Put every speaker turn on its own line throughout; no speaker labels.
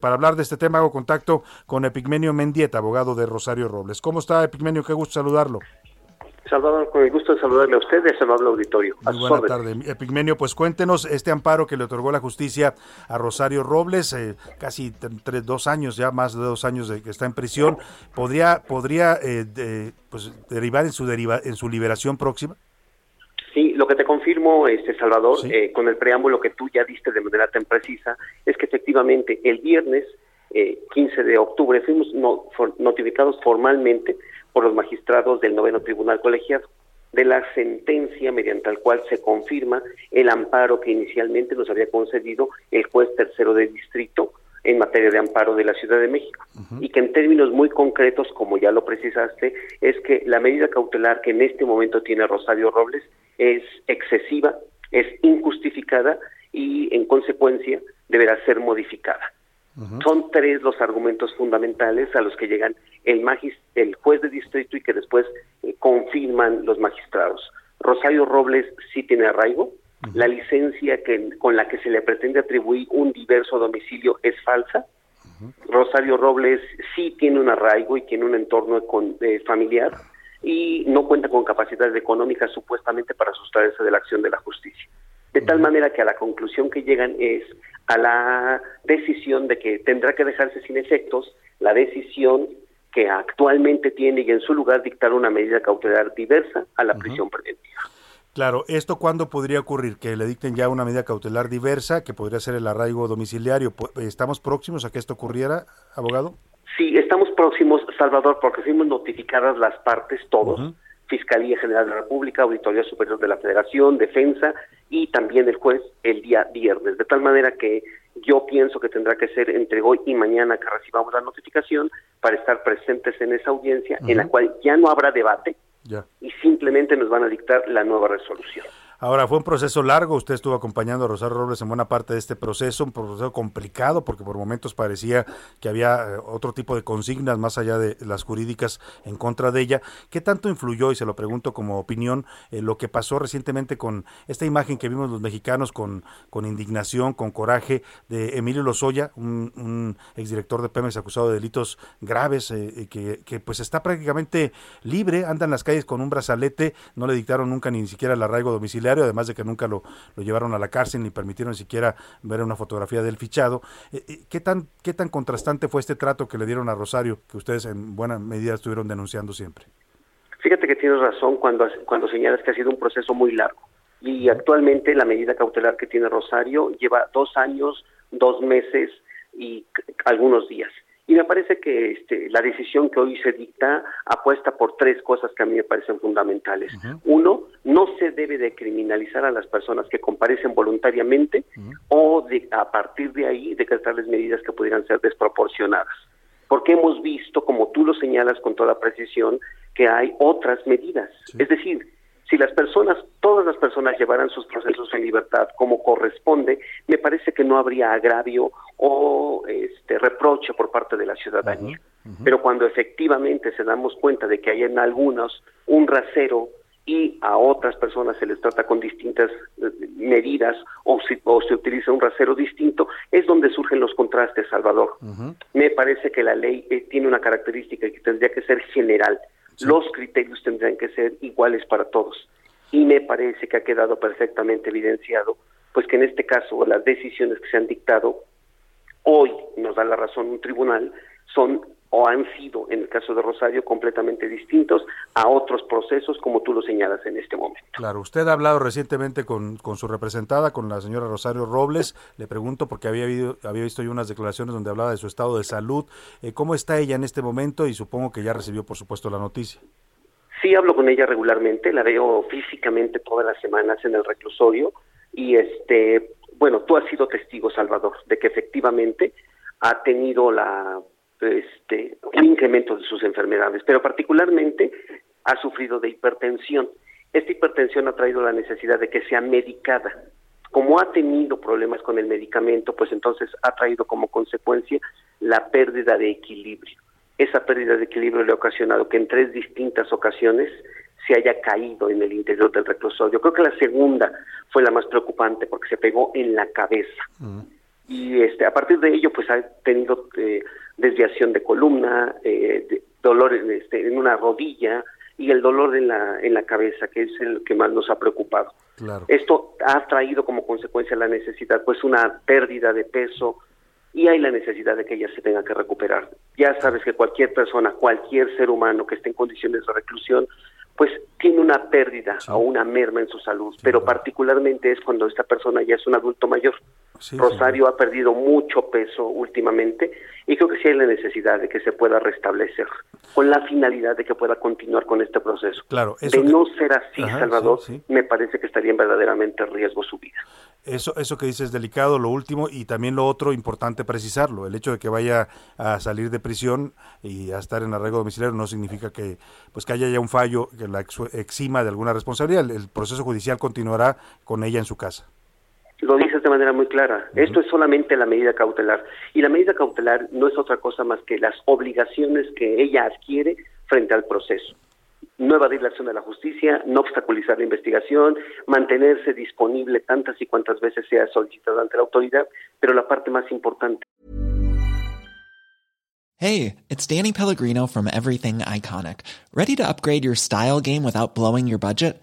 Para hablar de este tema hago contacto con Epigmenio Mendieta, abogado de Rosario Robles. ¿Cómo está Epigmenio? Qué gusto saludarlo.
Salvador, con el gusto de saludarle a usted y a amable auditorio.
Muy buena tarde. Epigmenio, pues cuéntenos este amparo que le otorgó la justicia a Rosario Robles, eh, casi tres, dos años, ya más de dos años de que está en prisión. ¿Podría, podría eh, de, pues, derivar en su, deriva, en su liberación próxima?
Sí, lo que te confirmo, este Salvador, ¿Sí? eh, con el preámbulo que tú ya diste de manera tan precisa, es efectivamente el viernes eh, 15 de octubre fuimos no, for, notificados formalmente por los magistrados del noveno tribunal colegiado de la sentencia mediante la cual se confirma el amparo que inicialmente nos había concedido el juez tercero de distrito en materia de amparo de la Ciudad de México uh -huh. y que en términos muy concretos, como ya lo precisaste, es que la medida cautelar que en este momento tiene Rosario Robles es excesiva, es injustificada y en consecuencia deberá ser modificada. Uh -huh. Son tres los argumentos fundamentales a los que llegan el, el juez de distrito y que después eh, confirman los magistrados. Rosario Robles sí tiene arraigo, uh -huh. la licencia que, con la que se le pretende atribuir un diverso domicilio es falsa, uh -huh. Rosario Robles sí tiene un arraigo y tiene un entorno con, eh, familiar y no cuenta con capacidades económicas supuestamente para sustraerse de la acción de la justicia. De tal manera que a la conclusión que llegan es a la decisión de que tendrá que dejarse sin efectos la decisión que actualmente tiene y en su lugar dictar una medida cautelar diversa a la uh -huh. prisión preventiva.
Claro, ¿esto cuándo podría ocurrir? Que le dicten ya una medida cautelar diversa, que podría ser el arraigo domiciliario. ¿Estamos próximos a que esto ocurriera, abogado?
Sí, estamos próximos, Salvador, porque fuimos notificadas las partes, todos, uh -huh. Fiscalía General de la República, Auditoría Superior de la Federación, Defensa y también el juez el día viernes. De tal manera que yo pienso que tendrá que ser entre hoy y mañana que recibamos la notificación para estar presentes en esa audiencia, uh -huh. en la cual ya no habrá debate
ya.
y simplemente nos van a dictar la nueva resolución.
Ahora, fue un proceso largo, usted estuvo acompañando a Rosario Robles en buena parte de este proceso, un proceso complicado porque por momentos parecía que había eh, otro tipo de consignas más allá de las jurídicas en contra de ella. ¿Qué tanto influyó, y se lo pregunto como opinión, eh, lo que pasó recientemente con esta imagen que vimos los mexicanos con, con indignación, con coraje, de Emilio Lozoya, un, exdirector de Pemex acusado de delitos graves, eh, que, que pues está prácticamente libre, anda en las calles con un brazalete, no le dictaron nunca ni siquiera el arraigo domiciliario, además de que nunca lo, lo, llevaron a la cárcel ni permitieron siquiera ver una fotografía del fichado. Eh, ¿qué, tan, ¿Qué tan contrastante fue este trato que le dieron a Rosario, que ustedes en buena medida estuvieron denunciando siempre?
Fíjate que tienes razón cuando, cuando señalas que ha sido un proceso muy largo. Y actualmente la medida cautelar que tiene Rosario lleva dos años, dos meses y algunos días. Y me parece que este, la decisión que hoy se dicta apuesta por tres cosas que a mí me parecen fundamentales. Uh -huh. Uno, no se debe de criminalizar a las personas que comparecen voluntariamente uh -huh. o de, a partir de ahí decretarles medidas que pudieran ser desproporcionadas. Porque hemos visto, como tú lo señalas con toda precisión, que hay otras medidas. Sí. Es decir, si las personas, todas las personas llevaran sus procesos en libertad como corresponde, me parece que no habría agravio o este reproche por parte de la ciudadanía. Uh -huh, uh -huh. Pero cuando efectivamente se damos cuenta de que hay en algunos un rasero y a otras personas se les trata con distintas eh, medidas o, si, o, se utiliza un rasero distinto, es donde surgen los contrastes, Salvador. Uh -huh. Me parece que la ley eh, tiene una característica que tendría que ser general Los criterios tendrán que ser iguales para todos. Y me parece que ha quedado perfectamente evidenciado, pues que en este caso las decisiones que se han dictado hoy, nos da la razón un tribunal, son o han sido, en el caso de Rosario, completamente distintos a otros procesos, como tú lo señalas en este momento.
Claro, usted ha hablado recientemente con, con su representada, con la señora Rosario Robles. Le pregunto, porque había, habido, había visto yo unas declaraciones donde hablaba de su estado de salud. Eh, ¿Cómo está ella en este momento? Y supongo que ya recibió, por supuesto, la noticia.
Sí hablo con ella regularmente, la veo físicamente todas las semanas en el reclusorio y este, bueno, tú has sido testigo, Salvador, de que efectivamente ha tenido la este, un incremento de sus enfermedades, pero particularmente ha sufrido de hipertensión. Esta hipertensión ha traído la necesidad de que sea medicada. Como ha tenido problemas con el medicamento, pues entonces ha traído como consecuencia la pérdida de equilibrio esa pérdida de equilibrio le ha ocasionado que en tres distintas ocasiones se haya caído en el interior del reclusorio. Creo que la segunda fue la más preocupante porque se pegó en la cabeza. Y este, a partir de ello, pues ha tenido eh, desviación de columna, eh, dolor en, este, en una rodilla y el dolor en la, en la cabeza, que es el que más nos ha preocupado. Esto ha traído como consecuencia la necesidad, pues una pérdida de peso, y hay la necesidad de que ella se tenga que recuperar. Ya sabes que cualquier persona, cualquier ser humano que esté en condiciones de reclusión, pues tiene una pérdida o una merma en su salud, pero particularmente es cuando esta persona ya es un adulto mayor. Rosario ha perdido mucho peso últimamente y creo que sí hay la necesidad de que se pueda restablecer con la finalidad de que pueda continuar con este proceso.
Claro,
de no ser así, Salvador, me parece que estaría en verdaderamente riesgo su vida.
Eso, eso que dices es delicado, lo último, y también lo otro importante precisarlo, el hecho de que vaya a salir de prisión y a estar en arreglo domiciliario no significa que pues que haya ya un fallo que la exima de alguna responsabilidad, el proceso judicial continuará con ella en su casa.
Lo dices de manera muy clara. Esto es solamente la medida cautelar. Y la medida cautelar no es otra cosa más que las obligaciones que ella adquiere frente al proceso. No evadir la acción de la justicia, no obstaculizar la investigación, mantenerse disponible tantas y cuantas veces sea solicitado ante la autoridad, pero la parte más importante.
Hey, it's Danny Pellegrino from Everything Iconic. ¿Ready to upgrade your style game without blowing your budget?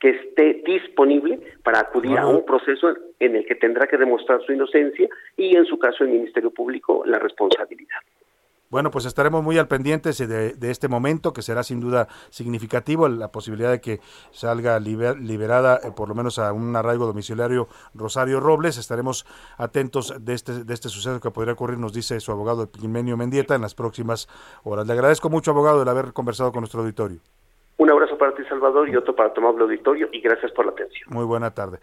Que esté disponible para acudir a un proceso en el que tendrá que demostrar su inocencia y en su caso el Ministerio Público la responsabilidad.
Bueno, pues estaremos muy al pendiente de, de, este momento, que será sin duda significativo, la posibilidad de que salga liberada eh, por lo menos a un arraigo domiciliario Rosario Robles. Estaremos atentos de este, de este suceso que podría ocurrir, nos dice su abogado Epimenio Mendieta, en las próximas horas. Le agradezco mucho, abogado, el haber conversado con nuestro auditorio.
Un abrazo para ti, Salvador, y otro para amable auditorio, y gracias por la atención.
Muy buena tarde.